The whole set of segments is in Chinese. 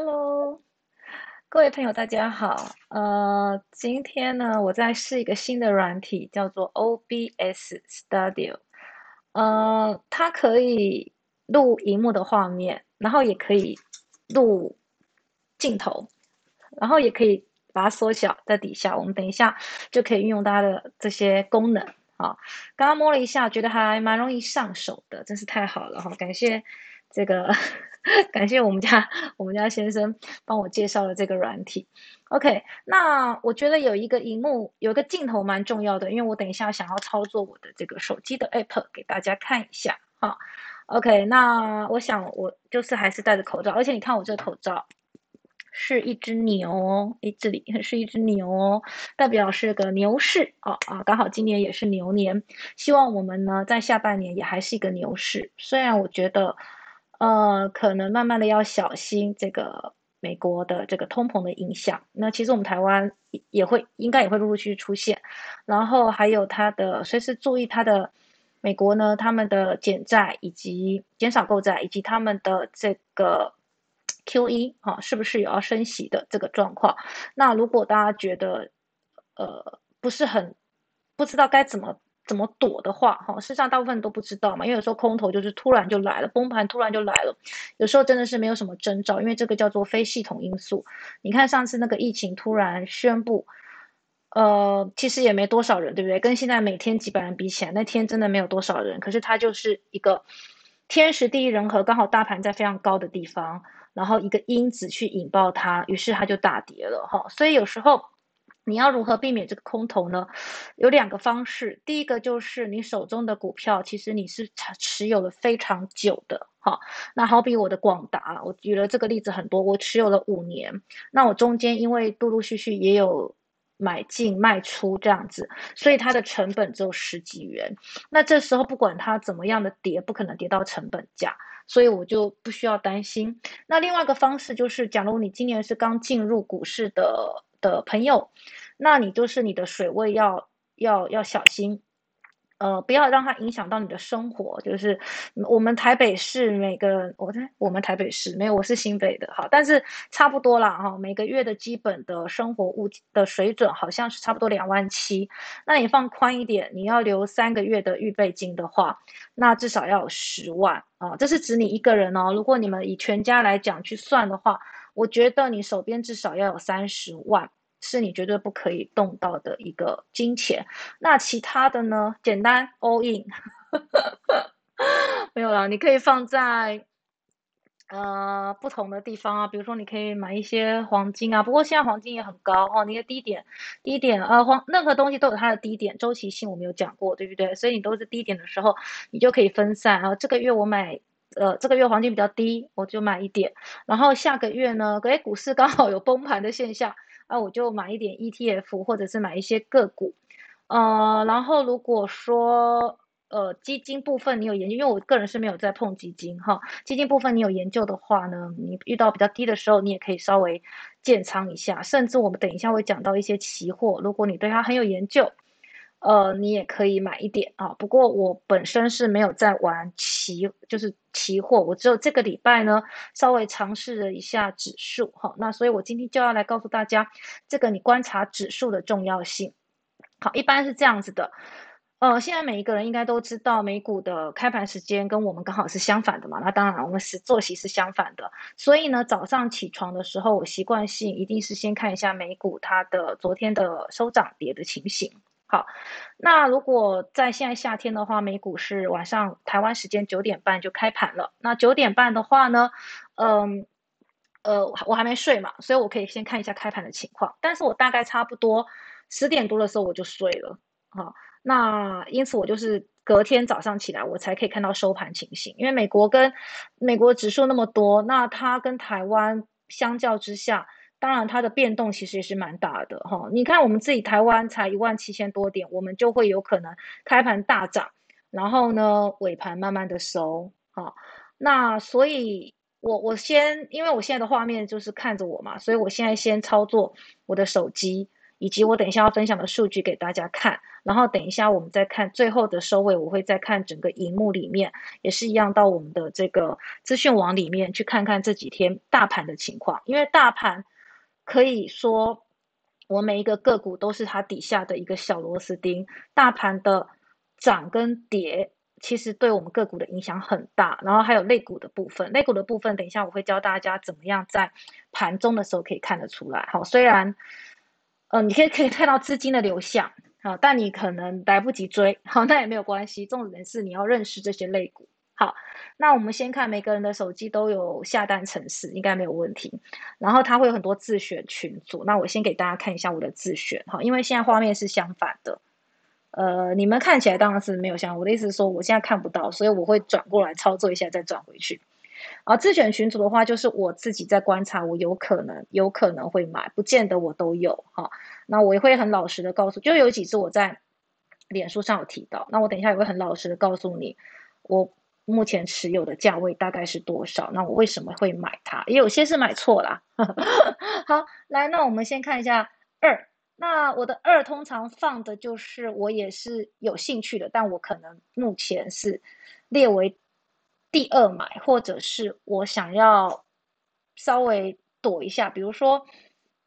Hello，各位朋友，大家好。呃，今天呢，我在试一个新的软体，叫做 OBS Studio。呃，它可以录荧幕的画面，然后也可以录镜头，然后也可以把它缩小在底下。我们等一下就可以运用它的这些功能啊。刚刚摸了一下，觉得还蛮容易上手的，真是太好了哈！感谢这个。感谢我们家我们家先生帮我介绍了这个软体。OK，那我觉得有一个荧幕有一个镜头蛮重要的，因为我等一下想要操作我的这个手机的 App 给大家看一下哈。OK，那我想我就是还是戴着口罩，而且你看我这口罩是一只牛哦，诶，这里是一只牛，代表是个牛市哦啊，刚好今年也是牛年，希望我们呢在下半年也还是一个牛市，虽然我觉得。呃，可能慢慢的要小心这个美国的这个通膨的影响。那其实我们台湾也会，应该也会陆陆续续出现。然后还有它的随时注意它的美国呢，他们的减债以及减少购债，以及他们的这个 Q E 啊，是不是有要升息的这个状况？那如果大家觉得呃不是很不知道该怎么。怎么躲的话，哈，事实上大部分都不知道嘛，因为有时候空头就是突然就来了，崩盘突然就来了，有时候真的是没有什么征兆，因为这个叫做非系统因素。你看上次那个疫情突然宣布，呃，其实也没多少人，对不对？跟现在每天几百人比起来，那天真的没有多少人，可是它就是一个天时地利人和，刚好大盘在非常高的地方，然后一个因子去引爆它，于是它就大跌了，哈。所以有时候。你要如何避免这个空头呢？有两个方式。第一个就是你手中的股票，其实你是持有了非常久的，哈。那好比我的广达，我举了这个例子很多，我持有了五年。那我中间因为陆陆续续也有买进卖出这样子，所以它的成本只有十几元。那这时候不管它怎么样的跌，不可能跌到成本价，所以我就不需要担心。那另外一个方式就是，假如你今年是刚进入股市的。的朋友，那你就是你的水位要要要小心，呃，不要让它影响到你的生活。就是我们台北市每个，我在我们台北市没有，我是新北的，好，但是差不多啦哈。每个月的基本的生活物的水准好像是差不多两万七。那你放宽一点，你要留三个月的预备金的话，那至少要有十万啊。这是指你一个人哦。如果你们以全家来讲去算的话。我觉得你手边至少要有三十万，是你绝对不可以动到的一个金钱。那其他的呢？简单 all in，没有了。你可以放在呃不同的地方啊，比如说你可以买一些黄金啊。不过现在黄金也很高哦，你的低点低点呃黄任何东西都有它的低点，周期性我们有讲过，对不对？所以你都是低点的时候，你就可以分散啊。这个月我买。呃，这个月黄金比较低，我就买一点。然后下个月呢，哎，股市刚好有崩盘的现象，啊，我就买一点 ETF，或者是买一些个股。呃，然后如果说呃基金部分你有研究，因为我个人是没有在碰基金哈。基金部分你有研究的话呢，你遇到比较低的时候，你也可以稍微建仓一下。甚至我们等一下会讲到一些期货，如果你对它很有研究。呃，你也可以买一点啊。不过我本身是没有在玩期，就是期货。我只有这个礼拜呢，稍微尝试了一下指数哈。那所以我今天就要来告诉大家，这个你观察指数的重要性。好，一般是这样子的。呃，现在每一个人应该都知道，美股的开盘时间跟我们刚好是相反的嘛。那当然，我们是作息是相反的。所以呢，早上起床的时候，我习惯性一定是先看一下美股它的昨天的收涨跌的情形。好，那如果在现在夏天的话，美股是晚上台湾时间九点半就开盘了。那九点半的话呢，嗯，呃，我还没睡嘛，所以我可以先看一下开盘的情况。但是我大概差不多十点多的时候我就睡了，好，那因此我就是隔天早上起来我才可以看到收盘情形。因为美国跟美国指数那么多，那它跟台湾相较之下。当然，它的变动其实也是蛮大的哈。你看，我们自己台湾才一万七千多点，我们就会有可能开盘大涨，然后呢尾盘慢慢的收哈。那所以，我我先，因为我现在的画面就是看着我嘛，所以我现在先操作我的手机，以及我等一下要分享的数据给大家看，然后等一下我们再看最后的收尾，我会再看整个荧幕里面，也是一样到我们的这个资讯网里面去看看这几天大盘的情况，因为大盘可以说我每一个个股都是它底下的一个小螺丝钉，大盘的涨跟跌。其实对我们个股的影响很大，然后还有类股的部分，类股的部分，等一下我会教大家怎么样在盘中的时候可以看得出来。好，虽然，呃，你可以可以看到资金的流向，好，但你可能来不及追，好，那也没有关系。重点是你要认识这些类股。好，那我们先看每个人的手机都有下单程式，应该没有问题。然后它会有很多自选群组，那我先给大家看一下我的自选，哈，因为现在画面是相反的。呃，你们看起来当然是没有像我的意思是说，我现在看不到，所以我会转过来操作一下，再转回去。啊，自选群组的话，就是我自己在观察，我有可能有可能会买，不见得我都有哈。那我也会很老实的告诉，就有几次我在脸书上有提到，那我等一下也会很老实的告诉你，我目前持有的价位大概是多少，那我为什么会买它？也有些是买错啦。好，来，那我们先看一下二。那我的二通常放的就是我也是有兴趣的，但我可能目前是列为第二买，或者是我想要稍微躲一下，比如说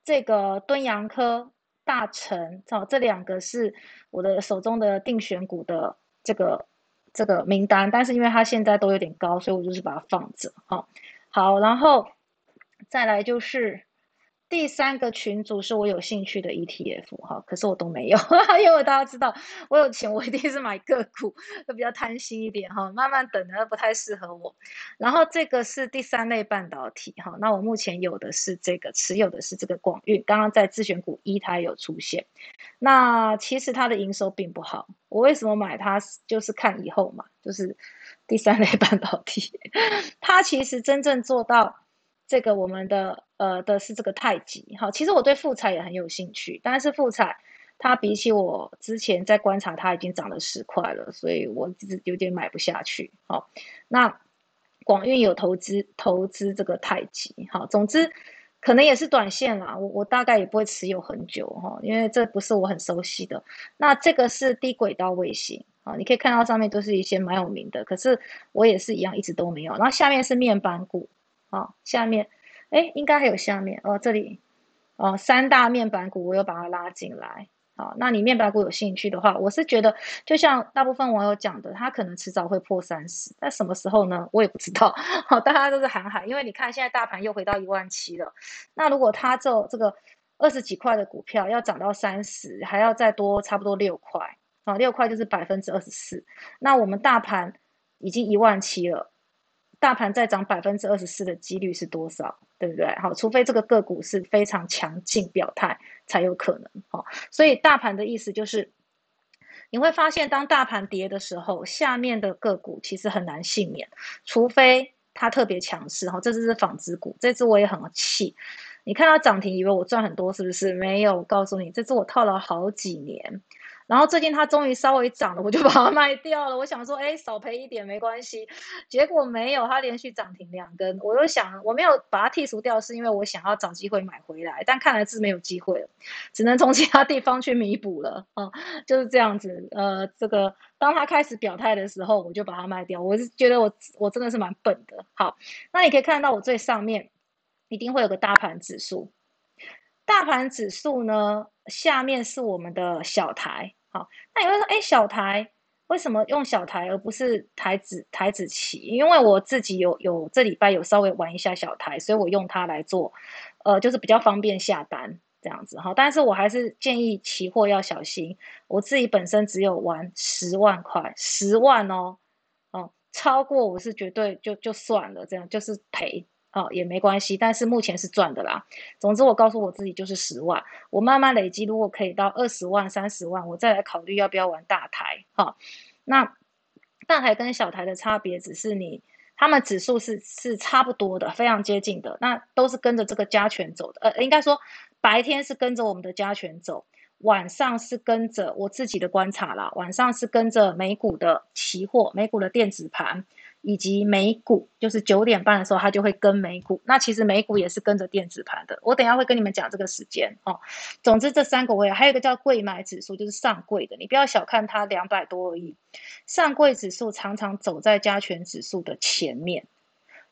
这个敦洋科、大成，哦，这两个是我的手中的定选股的这个这个名单，但是因为它现在都有点高，所以我就是把它放着，哈，好，然后再来就是。第三个群组是我有兴趣的 ETF 哈，可是我都没有，因为大家知道我有钱，我一定是买个股，会比较贪心一点哈，慢慢等的不太适合我。然后这个是第三类半导体哈，那我目前有的是这个，持有的是这个广运，刚刚在自选股一它有出现，那其实它的营收并不好，我为什么买它？就是看以后嘛，就是第三类 半导体，它其实真正做到。这个我们的呃的是这个太极哈，其实我对富彩也很有兴趣，但是富彩它比起我之前在观察它已经涨了十块了，所以我有点买不下去。好，那广运有投资投资这个太极，好，总之可能也是短线啦，我我大概也不会持有很久哈，因为这不是我很熟悉的。那这个是低轨道卫星啊，你可以看到上面都是一些蛮有名的，可是我也是一样一直都没有。然后下面是面板股。好，下面，哎，应该还有下面哦，这里，哦，三大面板股，我又把它拉进来。好，那你面板股有兴趣的话，我是觉得，就像大部分网友讲的，它可能迟早会破三十，但什么时候呢？我也不知道。好，大家都是喊喊，因为你看现在大盘又回到一万七了。那如果它这这个二十几块的股票要涨到三十，还要再多差不多六块，啊，六块就是百分之二十四。那我们大盘已经一万七了。大盘再涨百分之二十四的几率是多少？对不对？好，除非这个个股是非常强劲表态，才有可能。好，所以大盘的意思就是，你会发现，当大盘跌的时候，下面的个股其实很难幸免，除非它特别强势。哈，这只是纺织股，这只我也很气。你看它涨停，以为我赚很多，是不是？没有，告诉你，这只我套了好几年。然后最近它终于稍微涨了，我就把它卖掉了。我想说，哎，少赔一点没关系。结果没有，它连续涨停两根。我又想，我没有把它剔除掉，是因为我想要找机会买回来。但看来是没有机会了，只能从其他地方去弥补了。啊，就是这样子。呃，这个当它开始表态的时候，我就把它卖掉。我是觉得我我真的是蛮笨的。好，那你可以看到我最上面一定会有个大盘指数。大盘指数呢，下面是我们的小台。好，那你会说，哎，小台为什么用小台而不是台子台子棋？因为我自己有有这礼拜有稍微玩一下小台，所以我用它来做，呃，就是比较方便下单这样子哈。但是我还是建议期货要小心，我自己本身只有玩十万块，十万哦，哦，超过我是绝对就就算了，这样就是赔。哦，也没关系，但是目前是赚的啦。总之，我告诉我自己就是十万，我慢慢累积，如果可以到二十万、三十万，我再来考虑要不要玩大台。哈，那大台跟小台的差别只是你，他们指数是是差不多的，非常接近的，那都是跟着这个加权走的。呃，应该说白天是跟着我们的加权走，晚上是跟着我自己的观察啦，晚上是跟着美股的期货、美股的电子盘。以及美股，就是九点半的时候它就会跟美股。那其实美股也是跟着电子盘的。我等下会跟你们讲这个时间哦。总之这三个我也还有一个叫贵买指数，就是上柜的，你不要小看它两百多而已。上柜指数常常走在加权指数的前面，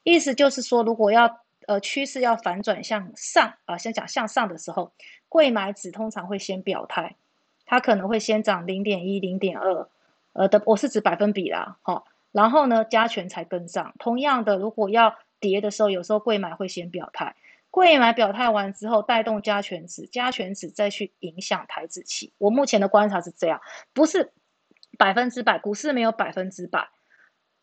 意思就是说，如果要呃趋势要反转向上啊，先讲向上的时候，贵买指通常会先表态，它可能会先涨零点一、零点二，呃的，我是指百分比啦，好。然后呢，加权才跟上。同样的，如果要跌的时候，有时候贵买会先表态，贵买表态完之后，带动加权指，加权指再去影响台子期。我目前的观察是这样，不是百分之百，股市没有百分之百，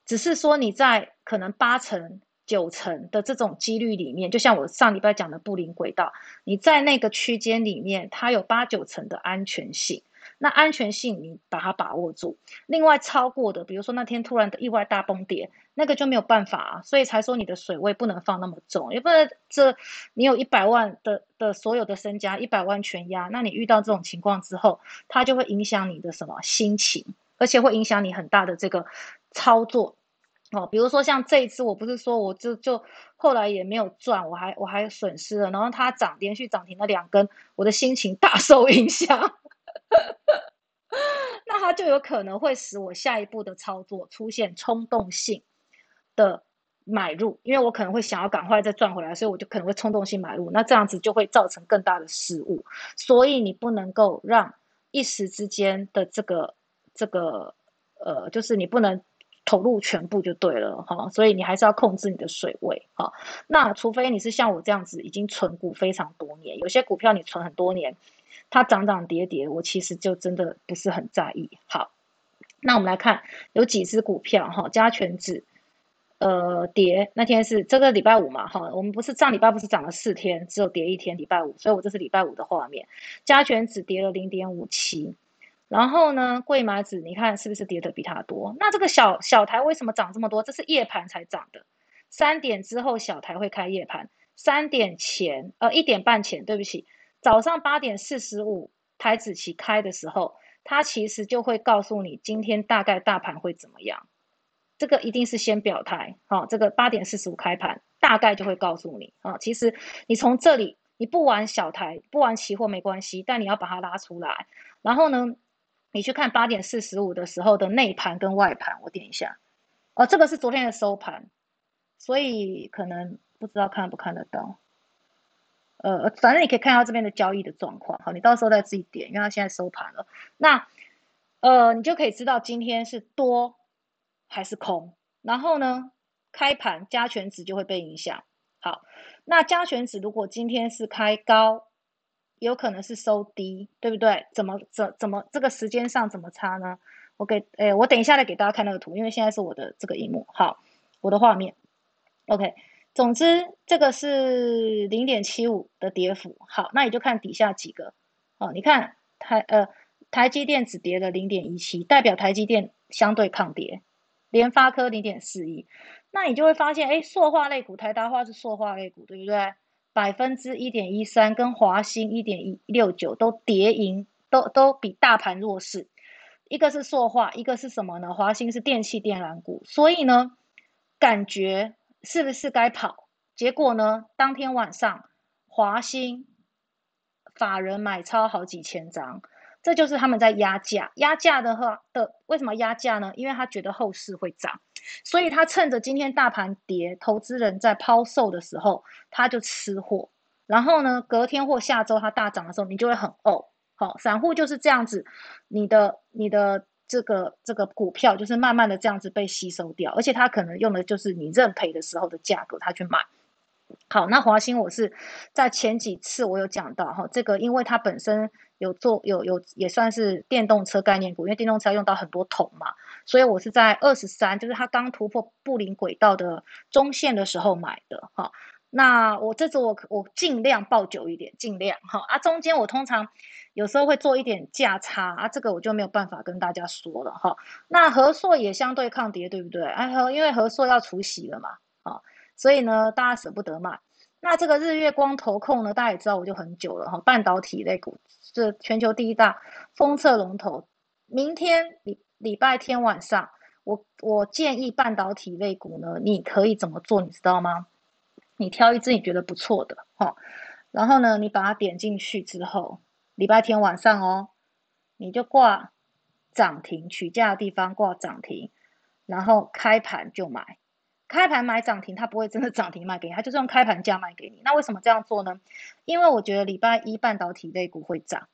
只是说你在可能八成、九成的这种几率里面，就像我上礼拜讲的布林轨道，你在那个区间里面，它有八九成的安全性。那安全性你把它把握住，另外超过的，比如说那天突然的意外大崩跌，那个就没有办法啊，所以才说你的水位不能放那么重，也不能这你有一百万的的所有的身家，一百万全压，那你遇到这种情况之后，它就会影响你的什么心情，而且会影响你很大的这个操作。哦，比如说像这一次，我不是说我就就后来也没有赚，我还我还损失了，然后它涨连续涨停了两根，我的心情大受影响。那它就有可能会使我下一步的操作出现冲动性的买入，因为我可能会想要赶快再赚回来，所以我就可能会冲动性买入，那这样子就会造成更大的失误。所以你不能够让一时之间的这个这个呃，就是你不能投入全部就对了哈。所以你还是要控制你的水位哈。那除非你是像我这样子已经存股非常多年，有些股票你存很多年。它涨涨跌跌，我其实就真的不是很在意。好，那我们来看有几只股票哈，加权指呃跌，那天是这个礼拜五嘛哈，我们不是上礼拜不是涨了四天，只有跌一天礼拜五，所以我这是礼拜五的画面，加权指跌了零点五七，然后呢，贵麻子你看是不是跌的比它多？那这个小小台为什么涨这么多？这是夜盘才涨的，三点之后小台会开夜盘，三点前呃一点半前，对不起。早上八点四十五，台子期开的时候，它其实就会告诉你今天大概大盘会怎么样。这个一定是先表态，好，这个八点四十五开盘，大概就会告诉你啊。其实你从这里，你不玩小台，不玩期货没关系，但你要把它拉出来。然后呢，你去看八点四十五的时候的内盘跟外盘，我点一下，哦，这个是昨天的收盘，所以可能不知道看不看得到。呃，反正你可以看到这边的交易的状况，好，你到时候再自己点，因为它现在收盘了。那，呃，你就可以知道今天是多还是空。然后呢，开盘加权值就会被影响。好，那加权值如果今天是开高，有可能是收低，对不对？怎么怎怎么这个时间上怎么差呢？我给，哎，我等一下再给大家看那个图，因为现在是我的这个荧幕，好，我的画面，OK。总之，这个是零点七五的跌幅。好，那你就看底下几个哦。你看台呃台积电只跌了零点一七，代表台积电相对抗跌。联发科零点四一，那你就会发现，哎，塑化类股，台达化是塑化类股，对不对？百分之一点一三，跟华兴一点一六九都跌赢，都都比大盘弱势。一个是塑化，一个是什么呢？华兴是电器电缆股，所以呢，感觉。是不是该跑？结果呢？当天晚上，华兴法人买超好几千张，这就是他们在压价。压价的话的，为什么压价呢？因为他觉得后市会涨，所以他趁着今天大盘跌，投资人在抛售的时候，他就吃货。然后呢，隔天或下周它大涨的时候，你就会很哦。好，散户就是这样子，你的你的。这个这个股票就是慢慢的这样子被吸收掉，而且它可能用的就是你认赔的时候的价格，他去买。好，那华兴我是在前几次我有讲到哈，这个因为它本身有做有有也算是电动车概念股，因为电动车用到很多桶嘛，所以我是在二十三，就是它刚突破布林轨道的中线的时候买的哈。那我这次我我尽量抱久一点，尽量哈啊，中间我通常。有时候会做一点价差啊，这个我就没有办法跟大家说了哈。那合硕也相对抗跌，对不对？哎，因为合硕要除息了嘛，啊，所以呢，大家舍不得卖。那这个日月光投控呢，大家也知道，我就很久了哈。半导体类股是全球第一大封测龙头。明天礼礼拜天晚上，我我建议半导体类股呢，你可以怎么做？你知道吗？你挑一只你觉得不错的，哈，然后呢，你把它点进去之后，礼拜天晚上哦，你就挂涨停取价的地方挂涨停，然后开盘就买，开盘买涨停，它不会真的涨停卖给你，它 就是用开盘价卖给你。那为什么这样做呢？因为我觉得礼拜一半导体类股会涨。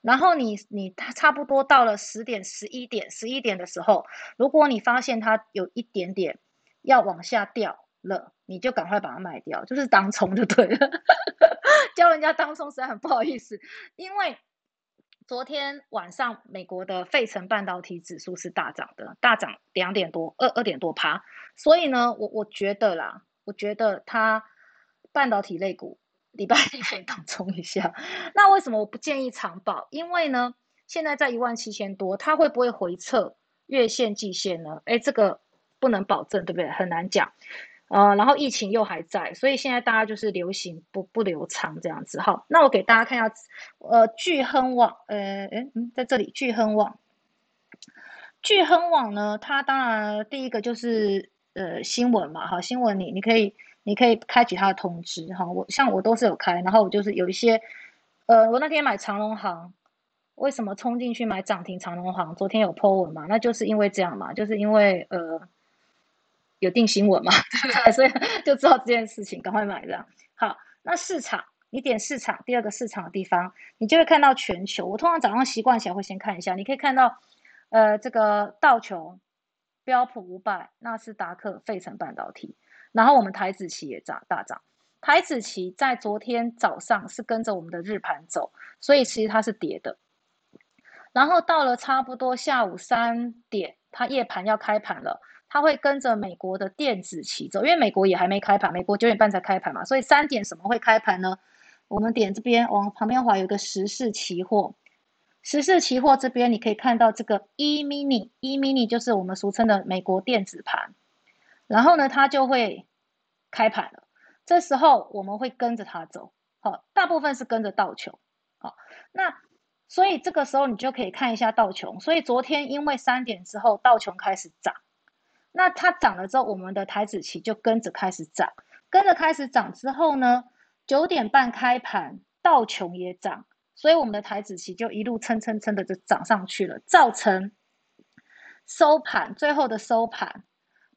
然后你你它差不多到了十点十一点十一点的时候，如果你发现它有一点点要往下掉了，你就赶快把它卖掉，就是当冲就对了。教人家当冲实在很不好意思，因为昨天晚上美国的费城半导体指数是大涨的，大涨两点多二二点多趴，所以呢，我我觉得啦，我觉得它半导体类股。礼拜一可以当冲一下，那为什么我不建议长保？因为呢，现在在一万七千多，它会不会回撤月线、季线呢？哎，这个不能保证，对不对？很难讲。呃，然后疫情又还在，所以现在大家就是流行不不流畅这样子。好，那我给大家看一下，呃，巨亨网，呃，哎，嗯，在这里，巨亨网，巨亨网呢，它当然第一个就是呃新闻嘛，哈，新闻你你可以。你可以开启它的通知，哈，我像我都是有开，然后我就是有一些，呃，我那天买长隆行，为什么冲进去买涨停长隆行？昨天有 po 文嘛，那就是因为这样嘛，就是因为呃有定新闻嘛，对不对？所以就知道这件事情，赶快买这样。好，那市场，你点市场第二个市场的地方，你就会看到全球。我通常早上习惯起来会先看一下，你可以看到，呃，这个道琼、标普五百、纳斯达克、费城半导体。然后我们台子期也涨大涨，台子期在昨天早上是跟着我们的日盘走，所以其实它是跌的。然后到了差不多下午三点，它夜盘要开盘了，它会跟着美国的电子期走，因为美国也还没开盘，美国九点半才开盘嘛，所以三点什么会开盘呢？我们点这边往旁边滑，有个时事期货，时事期货这边你可以看到这个 E mini，E mini 就是我们俗称的美国电子盘。然后呢，它就会开盘了。这时候我们会跟着它走，好，大部分是跟着道琼，好，那所以这个时候你就可以看一下道琼。所以昨天因为三点之后道琼开始涨，那它涨了之后，我们的台子期就跟着开始涨，跟着开始涨之后呢，九点半开盘，道琼也涨，所以我们的台子期就一路蹭蹭蹭的就涨上去了，造成收盘最后的收盘。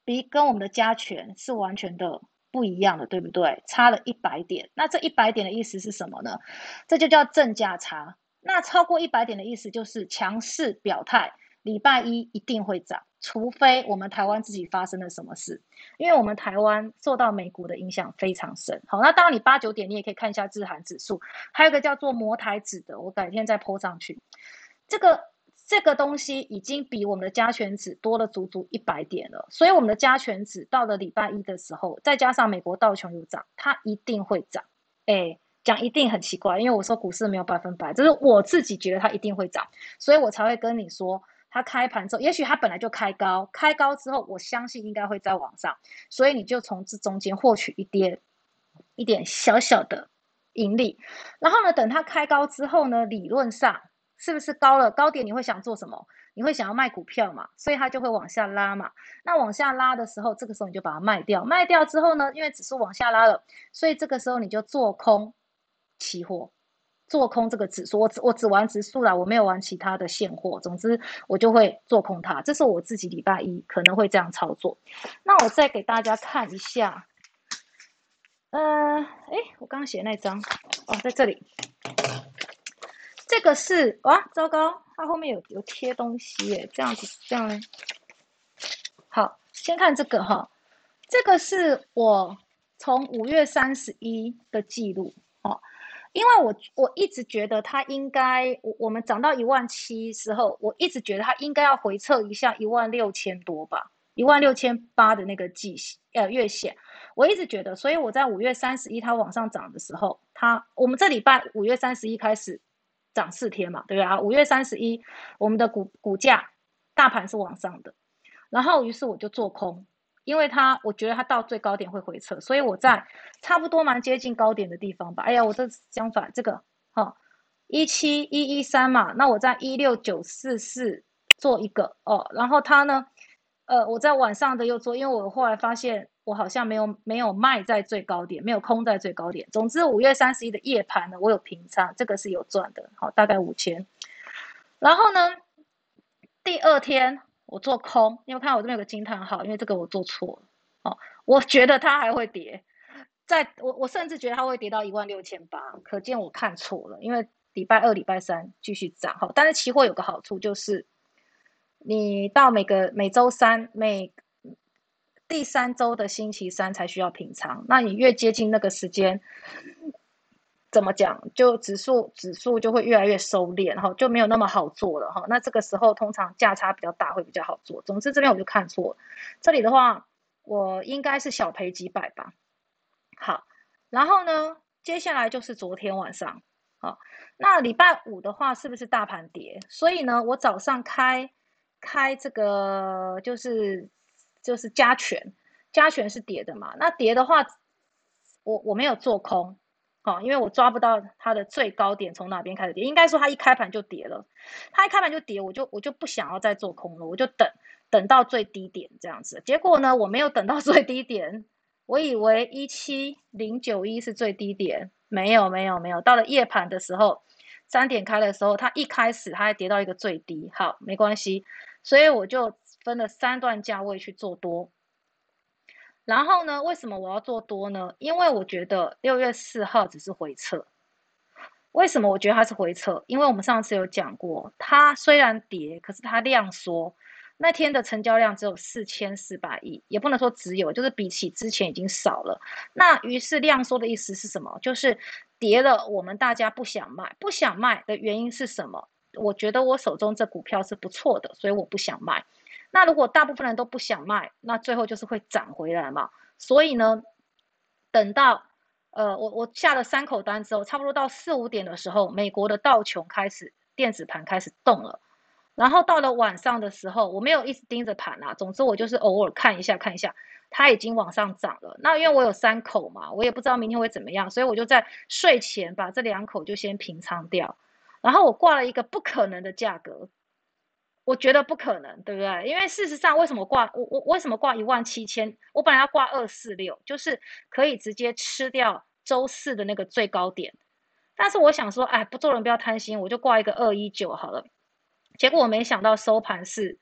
比跟我们的加权是完全的不一样的，对不对？差了一百点，那这一百点的意思是什么呢？这就叫正价差。那超过一百点的意思就是强势表态，礼拜一一定会涨，除非我们台湾自己发生了什么事，因为我们台湾受到美股的影响非常深。好，那当然你八九点你也可以看一下日韩指数，还有个叫做摩台指的，我改天再铺上去。这个。这个东西已经比我们的加权指多了足足一百点了，所以我们的加权指到了礼拜一的时候，再加上美国道琼有涨，它一定会涨。哎，讲一定很奇怪，因为我说股市没有百分百，就是我自己觉得它一定会涨，所以我才会跟你说，它开盘之后，也许它本来就开高，开高之后，我相信应该会再往上，所以你就从这中间获取一点一点小小的盈利，然后呢，等它开高之后呢，理论上。是不是高了高点你会想做什么？你会想要卖股票嘛？所以它就会往下拉嘛。那往下拉的时候，这个时候你就把它卖掉。卖掉之后呢，因为指数往下拉了，所以这个时候你就做空期货，做空这个指数。我只我只玩指数啦，我没有玩其他的现货。总之我就会做空它。这是我自己礼拜一可能会这样操作。那我再给大家看一下，呃，哎，我刚刚写那张哦，在这里。这个是哇，糟糕，它后面有有贴东西耶，这样子这样嘞。好，先看这个哈，这个是我从五月三十一的记录，因为我我一直觉得它应该，我我们涨到一万七时候，我一直觉得它应该要回撤一下一万六千多吧，一万六千八的那个季呃月线，我一直觉得，所以我在五月三十一它往上涨的时候，它我们这礼拜五月三十一开始。涨四天嘛，对不对啊？五月三十一，我们的股股价大盘是往上的，然后于是我就做空，因为它我觉得它到最高点会回撤，所以我在差不多蛮接近高点的地方吧。哎呀，我这相反，这个哈一七一一三嘛，那我在一六九四四做一个哦，然后它呢呃，我在晚上的又做，因为我后来发现我好像没有没有卖在最高点，没有空在最高点。总之五月三十一的夜盘呢，我有平仓，这个是有赚的，好，大概五千。然后呢，第二天我做空，因为看我这边有个惊叹号，因为这个我做错了，哦，我觉得它还会跌，在我我甚至觉得它会跌到一万六千八，可见我看错了，因为礼拜二、礼拜三继续涨，哈，但是期货有个好处就是。你到每个每周三每第三周的星期三才需要平仓，那你越接近那个时间，怎么讲？就指数指数就会越来越收敛，哈，就没有那么好做了，哈。那这个时候通常价差比较大，会比较好做。总之这边我就看错了，这里的话我应该是小赔几百吧。好，然后呢，接下来就是昨天晚上，好，那礼拜五的话是不是大盘跌？所以呢，我早上开。开这个就是就是加权，加权是跌的嘛？那跌的话，我我没有做空，哦，因为我抓不到它的最高点从哪边开始跌。应该说它一开盘就跌了，它一开盘就跌，我就我就不想要再做空了，我就等等到最低点这样子。结果呢，我没有等到最低点，我以为一七零九一是最低点，没有没有没有，到了夜盘的时候。三点开的时候，它一开始它还跌到一个最低，好，没关系，所以我就分了三段价位去做多。然后呢，为什么我要做多呢？因为我觉得六月四号只是回撤。为什么我觉得它是回撤？因为我们上次有讲过，它虽然跌，可是它量缩。那天的成交量只有四千四百亿，也不能说只有，就是比起之前已经少了。那于是量缩的意思是什么？就是跌了，我们大家不想卖，不想卖的原因是什么？我觉得我手中这股票是不错的，所以我不想卖。那如果大部分人都不想卖，那最后就是会涨回来嘛。所以呢，等到呃我我下了三口单之后，差不多到四五点的时候，美国的道琼开始电子盘开始动了。然后到了晚上的时候，我没有一直盯着盘啊，总之我就是偶尔看一下看一下，它已经往上涨了。那因为我有三口嘛，我也不知道明天会怎么样，所以我就在睡前把这两口就先平仓掉。然后我挂了一个不可能的价格，我觉得不可能，对不对？因为事实上，为什么挂我我为什么挂一万七千？我本来要挂二四六，就是可以直接吃掉周四的那个最高点。但是我想说，哎，不做人不要贪心，我就挂一个二一九好了。结果我没想到收盘是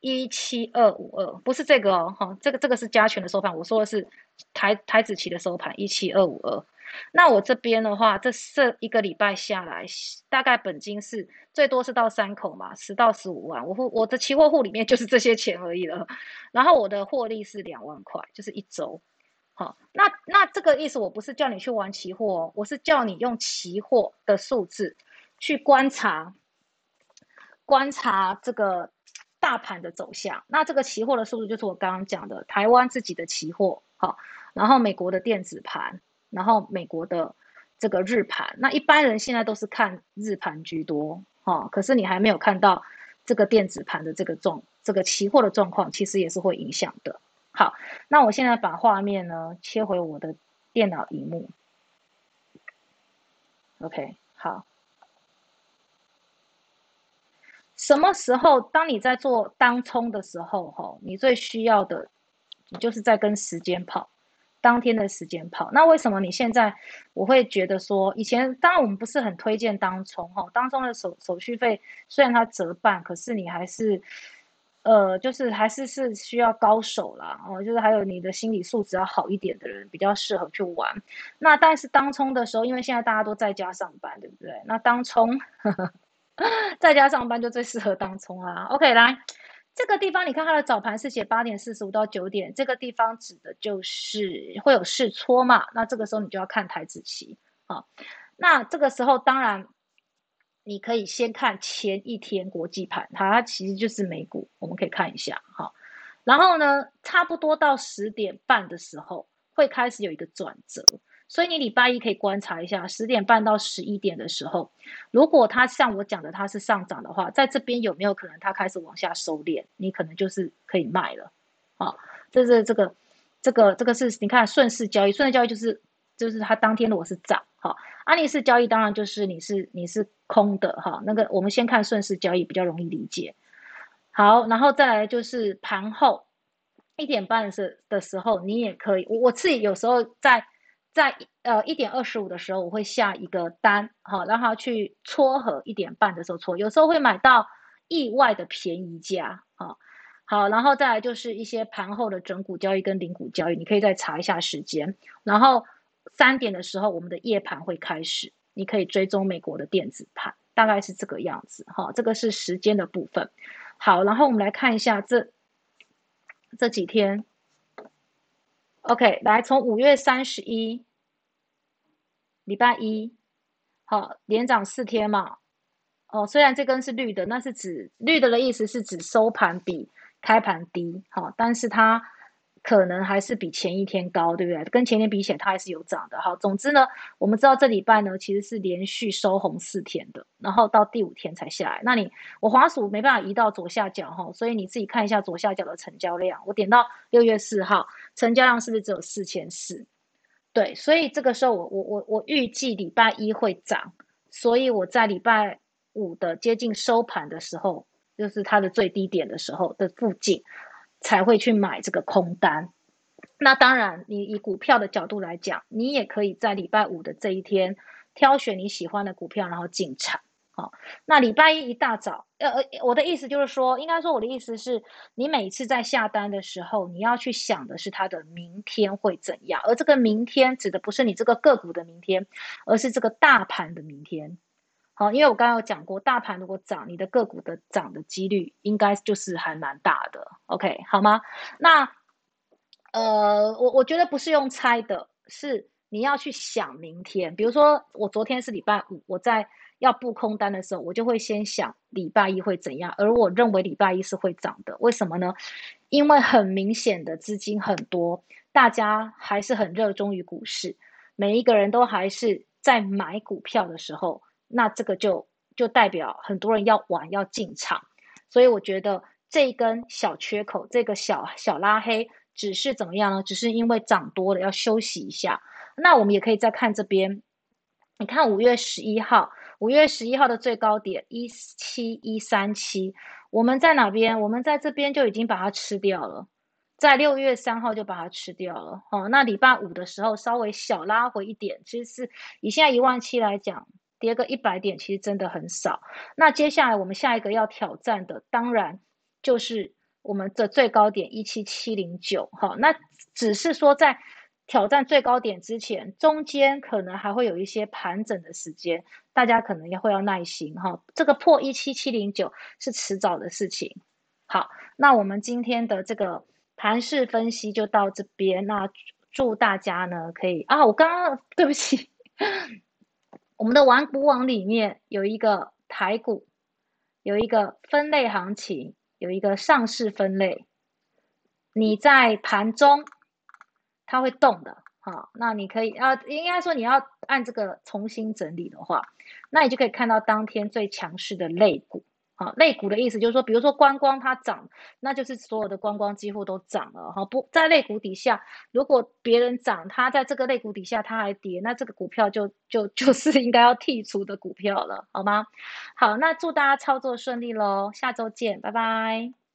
一七二五二，不是这个哦，哈，这个这个是加权的收盘，我说的是台台子期的收盘一七二五二。那我这边的话，这这一个礼拜下来，大概本金是最多是到三口嘛，十到十五万，我户我的期货户里面就是这些钱而已了。然后我的获利是两万块，就是一周。好，那那这个意思，我不是叫你去玩期货哦，我是叫你用期货的数字去观察。观察这个大盘的走向，那这个期货的数字就是我刚刚讲的台湾自己的期货，好，然后美国的电子盘，然后美国的这个日盘，那一般人现在都是看日盘居多，哈，可是你还没有看到这个电子盘的这个状，这个期货的状况，其实也是会影响的。好，那我现在把画面呢切回我的电脑荧幕，OK，好。什么时候？当你在做当冲的时候，哈，你最需要的，你就是在跟时间跑，当天的时间跑。那为什么你现在我会觉得说，以前当然我们不是很推荐当冲，哈，当冲的手手续费虽然它折半，可是你还是，呃，就是还是是需要高手啦，哦，就是还有你的心理素质要好一点的人比较适合去玩。那但是当冲的时候，因为现在大家都在家上班，对不对？那当冲。在家上班就最适合当冲啦。OK，来这个地方，你看它的早盘是写八点四十五到九点，这个地方指的就是会有试搓嘛。那这个时候你就要看台子期啊。那这个时候当然你可以先看前一天国际盘，它其实就是美股，我们可以看一下哈。然后呢，差不多到十点半的时候会开始有一个转折。所以你礼拜一可以观察一下，十点半到十一点的时候，如果它像我讲的它是上涨的话，在这边有没有可能它开始往下收敛？你可能就是可以卖了，啊，这是这个这个这个是你看顺势交易，顺势交易就是就是它当天如果是涨，哈，安利式交易当然就是你是你是空的哈，那个我们先看顺势交易比较容易理解。好，然后再来就是盘后一点半的时的时候，你也可以，我我自己有时候在在呃一点二十五的时候，我会下一个单，好，让它去撮合一点半的时候撮，有时候会买到意外的便宜价，啊，好，然后再来就是一些盘后的整股交易跟零股交易，你可以再查一下时间，然后三点的时候，我们的夜盘会开始，你可以追踪美国的电子盘，大概是这个样子，哈，这个是时间的部分。好，然后我们来看一下这这几天。OK，来从五月三十一，礼拜一，好，连涨四天嘛。哦，虽然这根是绿的，那是指绿的的意思是指收盘比开盘低，好，但是它。可能还是比前一天高，对不对？跟前天比起来，它还是有涨的。好，总之呢，我们知道这礼拜呢其实是连续收红四天的，然后到第五天才下来。那你我滑鼠没办法移到左下角哈，所以你自己看一下左下角的成交量。我点到六月四号，成交量是不是只有四千四？对，所以这个时候我我我我预计礼拜一会涨，所以我在礼拜五的接近收盘的时候，就是它的最低点的时候的附近。才会去买这个空单。那当然，你以股票的角度来讲，你也可以在礼拜五的这一天挑选你喜欢的股票，然后进场。好，那礼拜一一大早，呃呃，我的意思就是说，应该说我的意思是，你每次在下单的时候，你要去想的是它的明天会怎样，而这个明天指的不是你这个个股的明天，而是这个大盘的明天。好，因为我刚刚有讲过，大盘如果涨，你的个股的涨的几率应该就是还蛮大的。OK，好吗？那呃，我我觉得不是用猜的，是你要去想明天。比如说，我昨天是礼拜五，我在要布空单的时候，我就会先想礼拜一会怎样。而我认为礼拜一是会涨的，为什么呢？因为很明显的资金很多，大家还是很热衷于股市，每一个人都还是在买股票的时候。那这个就就代表很多人要玩要进场，所以我觉得这根小缺口，这个小小拉黑，只是怎么样呢？只是因为涨多了要休息一下。那我们也可以再看这边，你看五月十一号，五月十一号的最高点一七一三七，我们在哪边？我们在这边就已经把它吃掉了，在六月三号就把它吃掉了。哦，那礼拜五的时候稍微小拉回一点，其实是以现在一万七来讲。跌个一百点，其实真的很少。那接下来我们下一个要挑战的，当然就是我们的最高点一七七零九。哈，那只是说在挑战最高点之前，中间可能还会有一些盘整的时间，大家可能也会要耐心。哈，这个破一七七零九是迟早的事情。好，那我们今天的这个盘势分析就到这边。那祝大家呢可以啊，我刚刚对不起。我们的玩股网里面有一个台股，有一个分类行情，有一个上市分类。你在盘中，它会动的，好，那你可以啊，应该说你要按这个重新整理的话，那你就可以看到当天最强势的类股。好，类股的意思就是说，比如说观光它涨，那就是所有的观光几乎都涨了哈。不在类股底下，如果别人涨，它在这个类股底下它还跌，那这个股票就就 就是应该要剔除的股票了，好吗？好，那祝大家操作顺利喽，下周见，拜拜。